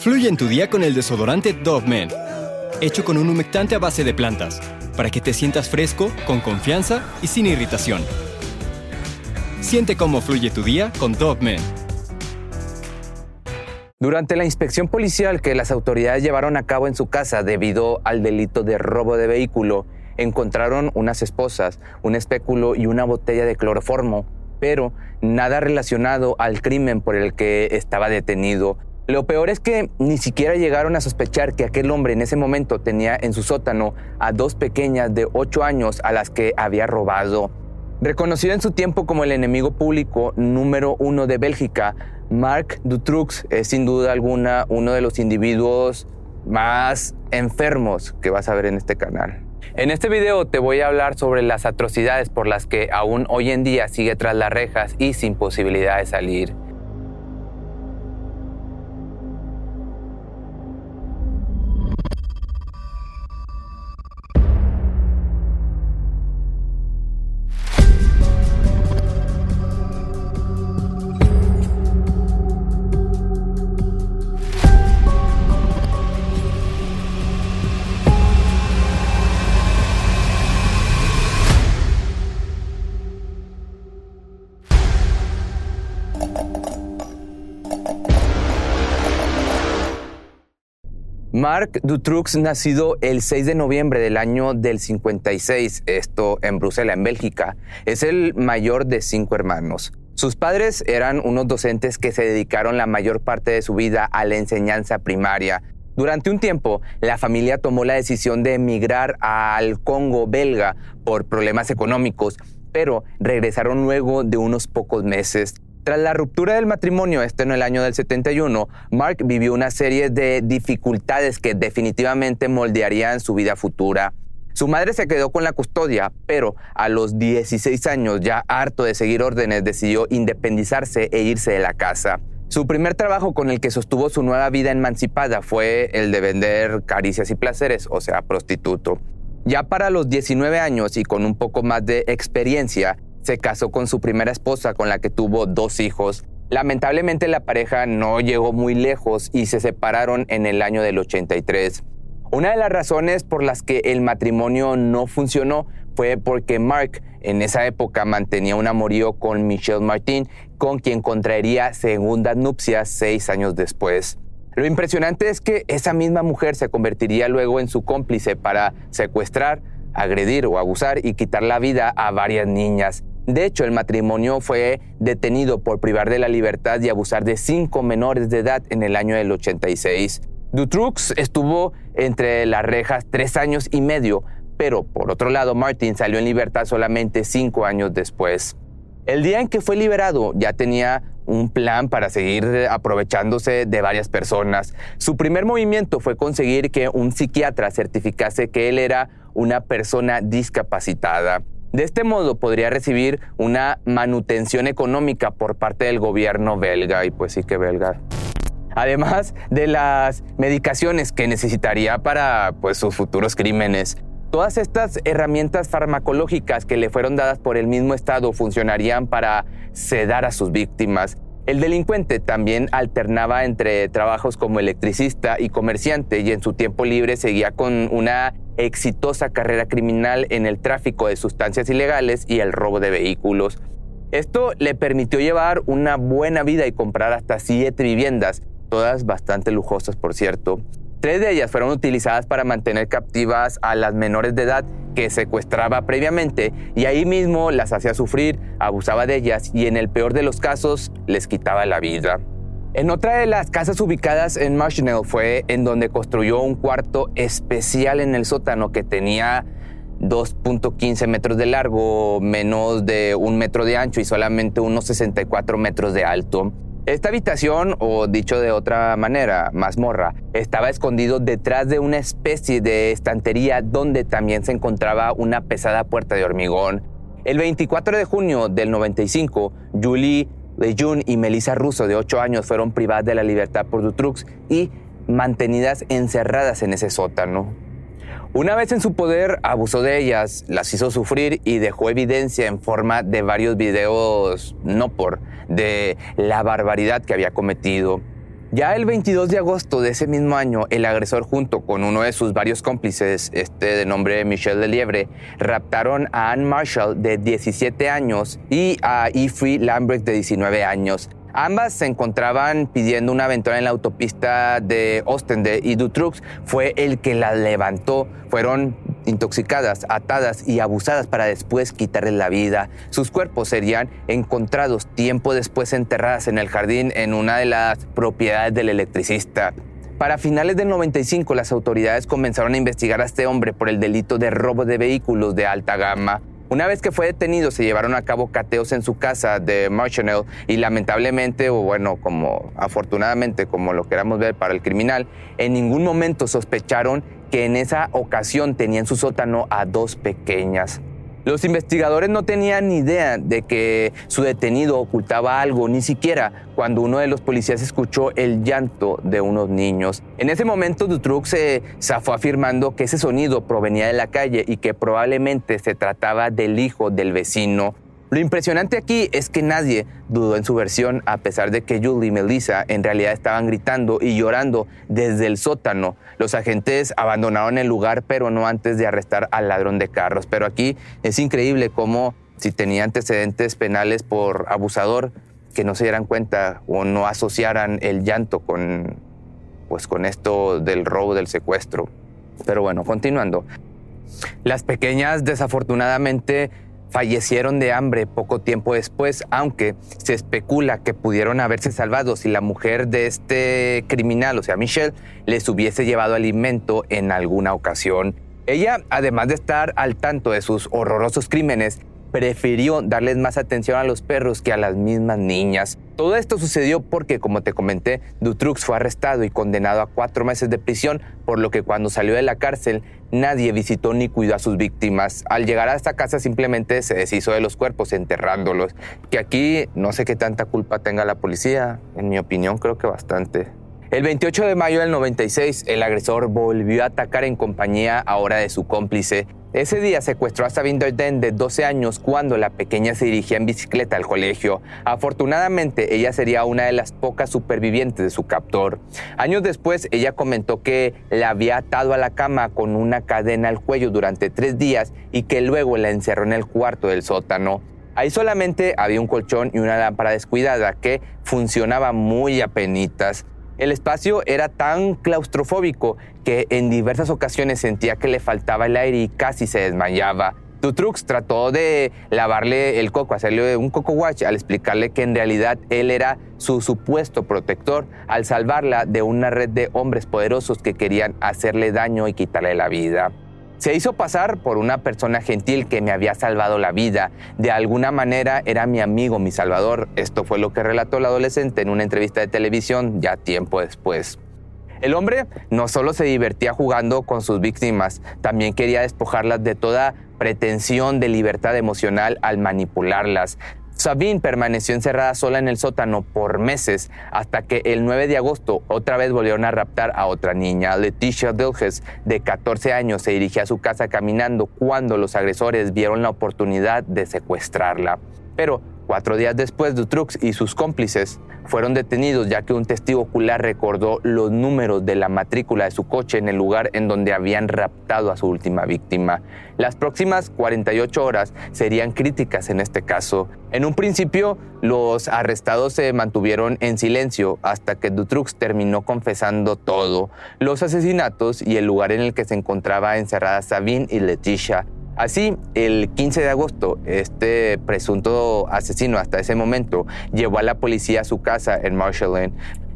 Fluye en tu día con el desodorante Dove Men, hecho con un humectante a base de plantas, para que te sientas fresco, con confianza y sin irritación. Siente cómo fluye tu día con Dove Men. Durante la inspección policial que las autoridades llevaron a cabo en su casa debido al delito de robo de vehículo, encontraron unas esposas, un espéculo y una botella de cloroformo, pero nada relacionado al crimen por el que estaba detenido. Lo peor es que ni siquiera llegaron a sospechar que aquel hombre en ese momento tenía en su sótano a dos pequeñas de 8 años a las que había robado. Reconocido en su tiempo como el enemigo público número uno de Bélgica, Marc Dutroux es sin duda alguna uno de los individuos más enfermos que vas a ver en este canal. En este video te voy a hablar sobre las atrocidades por las que aún hoy en día sigue tras las rejas y sin posibilidad de salir. Marc Dutroux, nacido el 6 de noviembre del año del 56, esto en Bruselas, en Bélgica, es el mayor de cinco hermanos. Sus padres eran unos docentes que se dedicaron la mayor parte de su vida a la enseñanza primaria. Durante un tiempo, la familia tomó la decisión de emigrar al Congo belga por problemas económicos, pero regresaron luego de unos pocos meses. Tras la ruptura del matrimonio, este en el año del 71, Mark vivió una serie de dificultades que definitivamente moldearían su vida futura. Su madre se quedó con la custodia, pero a los 16 años, ya harto de seguir órdenes, decidió independizarse e irse de la casa. Su primer trabajo con el que sostuvo su nueva vida emancipada fue el de vender caricias y placeres, o sea, prostituto. Ya para los 19 años y con un poco más de experiencia, se casó con su primera esposa con la que tuvo dos hijos. Lamentablemente la pareja no llegó muy lejos y se separaron en el año del 83. Una de las razones por las que el matrimonio no funcionó fue porque Mark en esa época mantenía un amorío con Michelle Martin, con quien contraería segundas nupcias seis años después. Lo impresionante es que esa misma mujer se convertiría luego en su cómplice para secuestrar, agredir o abusar y quitar la vida a varias niñas. De hecho, el matrimonio fue detenido por privar de la libertad y abusar de cinco menores de edad en el año del 86. Dutroux estuvo entre las rejas tres años y medio, pero por otro lado, Martin salió en libertad solamente cinco años después. El día en que fue liberado ya tenía un plan para seguir aprovechándose de varias personas. Su primer movimiento fue conseguir que un psiquiatra certificase que él era una persona discapacitada. De este modo podría recibir una manutención económica por parte del gobierno belga, y pues sí que belga. Además de las medicaciones que necesitaría para pues, sus futuros crímenes. Todas estas herramientas farmacológicas que le fueron dadas por el mismo Estado funcionarían para sedar a sus víctimas. El delincuente también alternaba entre trabajos como electricista y comerciante y en su tiempo libre seguía con una exitosa carrera criminal en el tráfico de sustancias ilegales y el robo de vehículos. Esto le permitió llevar una buena vida y comprar hasta siete viviendas, todas bastante lujosas por cierto. Tres de ellas fueron utilizadas para mantener captivas a las menores de edad que secuestraba previamente y ahí mismo las hacía sufrir, abusaba de ellas y en el peor de los casos les quitaba la vida. En otra de las casas ubicadas en Marshall fue en donde construyó un cuarto especial en el sótano que tenía 2.15 metros de largo, menos de un metro de ancho y solamente unos 64 metros de alto. Esta habitación, o dicho de otra manera, mazmorra, estaba escondido detrás de una especie de estantería donde también se encontraba una pesada puerta de hormigón. El 24 de junio del 95, Julie Jun y Melissa Russo, de 8 años, fueron privadas de la libertad por Dutrux y mantenidas encerradas en ese sótano. Una vez en su poder, abusó de ellas, las hizo sufrir y dejó evidencia en forma de varios videos, no por, de la barbaridad que había cometido. Ya el 22 de agosto de ese mismo año, el agresor junto con uno de sus varios cómplices, este de nombre Michel Deliebre, raptaron a Anne Marshall de 17 años y a Ifrey Lambrecht de 19 años. Ambas se encontraban pidiendo una aventura en la autopista de Ostende y Dutrux fue el que las levantó. Fueron intoxicadas, atadas y abusadas para después quitarles la vida. Sus cuerpos serían encontrados tiempo después enterradas en el jardín en una de las propiedades del electricista. Para finales del 95 las autoridades comenzaron a investigar a este hombre por el delito de robo de vehículos de alta gama. Una vez que fue detenido, se llevaron a cabo cateos en su casa de Marchanel y lamentablemente, o bueno, como afortunadamente, como lo queramos ver para el criminal, en ningún momento sospecharon que en esa ocasión tenía en su sótano a dos pequeñas. Los investigadores no tenían ni idea de que su detenido ocultaba algo, ni siquiera cuando uno de los policías escuchó el llanto de unos niños. En ese momento Dutroux se zafó afirmando que ese sonido provenía de la calle y que probablemente se trataba del hijo del vecino. Lo impresionante aquí es que nadie dudó en su versión, a pesar de que Julie y Melissa en realidad estaban gritando y llorando desde el sótano. Los agentes abandonaron el lugar, pero no antes de arrestar al ladrón de carros. Pero aquí es increíble cómo, si tenía antecedentes penales por abusador, que no se dieran cuenta o no asociaran el llanto con, pues, con esto del robo, del secuestro. Pero bueno, continuando. Las pequeñas, desafortunadamente, fallecieron de hambre poco tiempo después, aunque se especula que pudieron haberse salvado si la mujer de este criminal, o sea, Michelle, les hubiese llevado alimento en alguna ocasión. Ella, además de estar al tanto de sus horrorosos crímenes, prefirió darles más atención a los perros que a las mismas niñas. Todo esto sucedió porque, como te comenté, Dutrux fue arrestado y condenado a cuatro meses de prisión, por lo que cuando salió de la cárcel nadie visitó ni cuidó a sus víctimas. Al llegar a esta casa simplemente se deshizo de los cuerpos enterrándolos. Que aquí no sé qué tanta culpa tenga la policía, en mi opinión creo que bastante. El 28 de mayo del 96, el agresor volvió a atacar en compañía ahora de su cómplice, ese día secuestró a Sabine Darden de 12 años cuando la pequeña se dirigía en bicicleta al colegio. Afortunadamente, ella sería una de las pocas supervivientes de su captor. Años después, ella comentó que la había atado a la cama con una cadena al cuello durante tres días y que luego la encerró en el cuarto del sótano. Ahí solamente había un colchón y una lámpara descuidada que funcionaba muy a penitas. El espacio era tan claustrofóbico que en diversas ocasiones sentía que le faltaba el aire y casi se desmayaba. Dutrux trató de lavarle el coco, hacerle un coco wash al explicarle que en realidad él era su supuesto protector al salvarla de una red de hombres poderosos que querían hacerle daño y quitarle la vida. Se hizo pasar por una persona gentil que me había salvado la vida. De alguna manera era mi amigo, mi salvador. Esto fue lo que relató el adolescente en una entrevista de televisión ya tiempo después. El hombre no solo se divertía jugando con sus víctimas, también quería despojarlas de toda pretensión de libertad emocional al manipularlas. Sabine permaneció encerrada sola en el sótano por meses hasta que el 9 de agosto otra vez volvieron a raptar a otra niña. Leticia Dilges, de 14 años, se dirigía a su casa caminando cuando los agresores vieron la oportunidad de secuestrarla. Pero Cuatro días después, Dutrux y sus cómplices fueron detenidos ya que un testigo ocular recordó los números de la matrícula de su coche en el lugar en donde habían raptado a su última víctima. Las próximas 48 horas serían críticas en este caso. En un principio, los arrestados se mantuvieron en silencio hasta que Dutrux terminó confesando todo, los asesinatos y el lugar en el que se encontraba encerrada Sabine y Leticia Así, el 15 de agosto, este presunto asesino hasta ese momento llevó a la policía a su casa en Marshall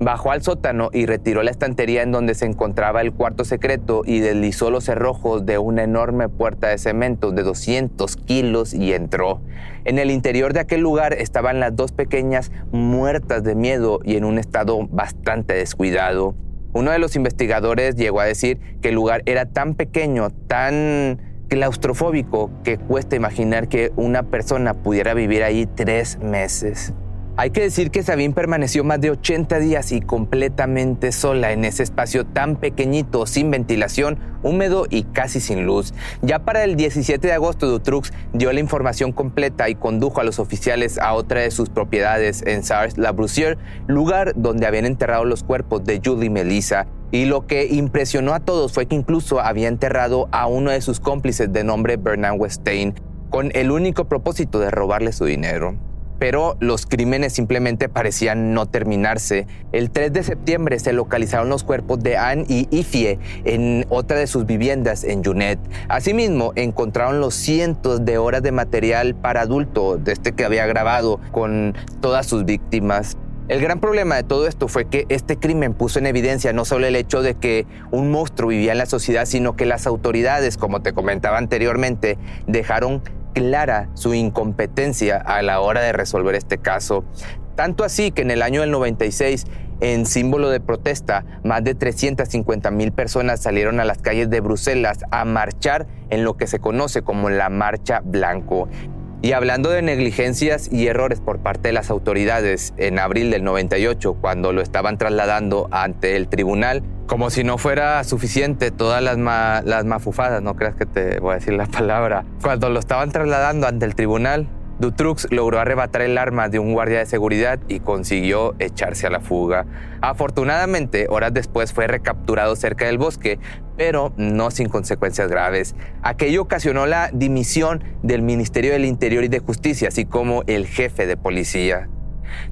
Bajó al sótano y retiró la estantería en donde se encontraba el cuarto secreto y deslizó los cerrojos de una enorme puerta de cemento de 200 kilos y entró. En el interior de aquel lugar estaban las dos pequeñas muertas de miedo y en un estado bastante descuidado. Uno de los investigadores llegó a decir que el lugar era tan pequeño, tan claustrofóbico que cuesta imaginar que una persona pudiera vivir ahí tres meses. Hay que decir que Sabine permaneció más de 80 días y completamente sola en ese espacio tan pequeñito, sin ventilación, húmedo y casi sin luz. Ya para el 17 de agosto, Dutrux dio la información completa y condujo a los oficiales a otra de sus propiedades en Sars-la-Brussière, lugar donde habían enterrado los cuerpos de Julie y Melissa. Y lo que impresionó a todos fue que incluso había enterrado a uno de sus cómplices de nombre Bernard Westein, con el único propósito de robarle su dinero pero los crímenes simplemente parecían no terminarse. El 3 de septiembre se localizaron los cuerpos de Anne y Ifie en otra de sus viviendas en Junet. Asimismo, encontraron los cientos de horas de material para adulto de este que había grabado con todas sus víctimas. El gran problema de todo esto fue que este crimen puso en evidencia no solo el hecho de que un monstruo vivía en la sociedad, sino que las autoridades, como te comentaba anteriormente, dejaron clara su incompetencia a la hora de resolver este caso. Tanto así que en el año del 96, en símbolo de protesta, más de 350 mil personas salieron a las calles de Bruselas a marchar en lo que se conoce como la Marcha Blanco. Y hablando de negligencias y errores por parte de las autoridades, en abril del 98, cuando lo estaban trasladando ante el tribunal, como si no fuera suficiente todas las, las mafufadas, no creas que te voy a decir la palabra, cuando lo estaban trasladando ante el tribunal, Dutrux logró arrebatar el arma de un guardia de seguridad y consiguió echarse a la fuga. Afortunadamente, horas después fue recapturado cerca del bosque, pero no sin consecuencias graves. Aquello ocasionó la dimisión del Ministerio del Interior y de Justicia, así como el jefe de policía.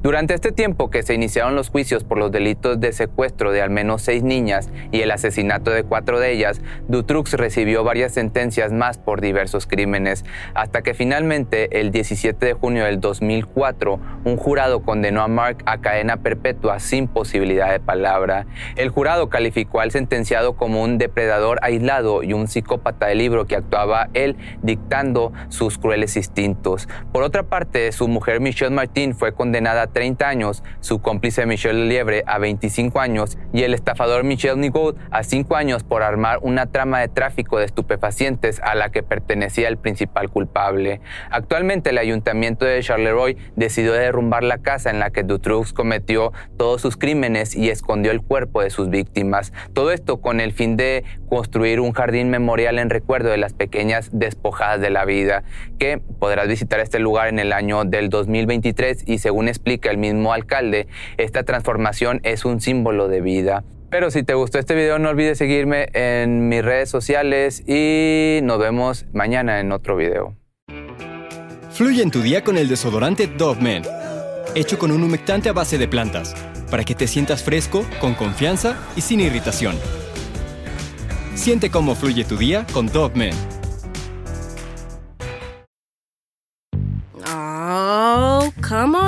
Durante este tiempo que se iniciaron los juicios por los delitos de secuestro de al menos seis niñas y el asesinato de cuatro de ellas, Dutrux recibió varias sentencias más por diversos crímenes, hasta que finalmente el 17 de junio del 2004 un jurado condenó a Mark a cadena perpetua sin posibilidad de palabra. El jurado calificó al sentenciado como un depredador aislado y un psicópata de libro que actuaba él dictando sus crueles instintos. Por otra parte, su mujer Michelle Martin fue condenada a 30 años, su cómplice Michel Liebre a 25 años y el estafador Michel Nigaud a 5 años por armar una trama de tráfico de estupefacientes a la que pertenecía el principal culpable. Actualmente el ayuntamiento de Charleroi decidió derrumbar la casa en la que Dutroux cometió todos sus crímenes y escondió el cuerpo de sus víctimas. Todo esto con el fin de construir un jardín memorial en recuerdo de las pequeñas despojadas de la vida, que podrás visitar este lugar en el año del 2023 y según explica el mismo alcalde, esta transformación es un símbolo de vida. Pero si te gustó este video no olvides seguirme en mis redes sociales y nos vemos mañana en otro video. Fluye en tu día con el desodorante Dove Men, hecho con un humectante a base de plantas, para que te sientas fresco, con confianza y sin irritación. Siente cómo fluye tu día con Dove Men. Oh, come on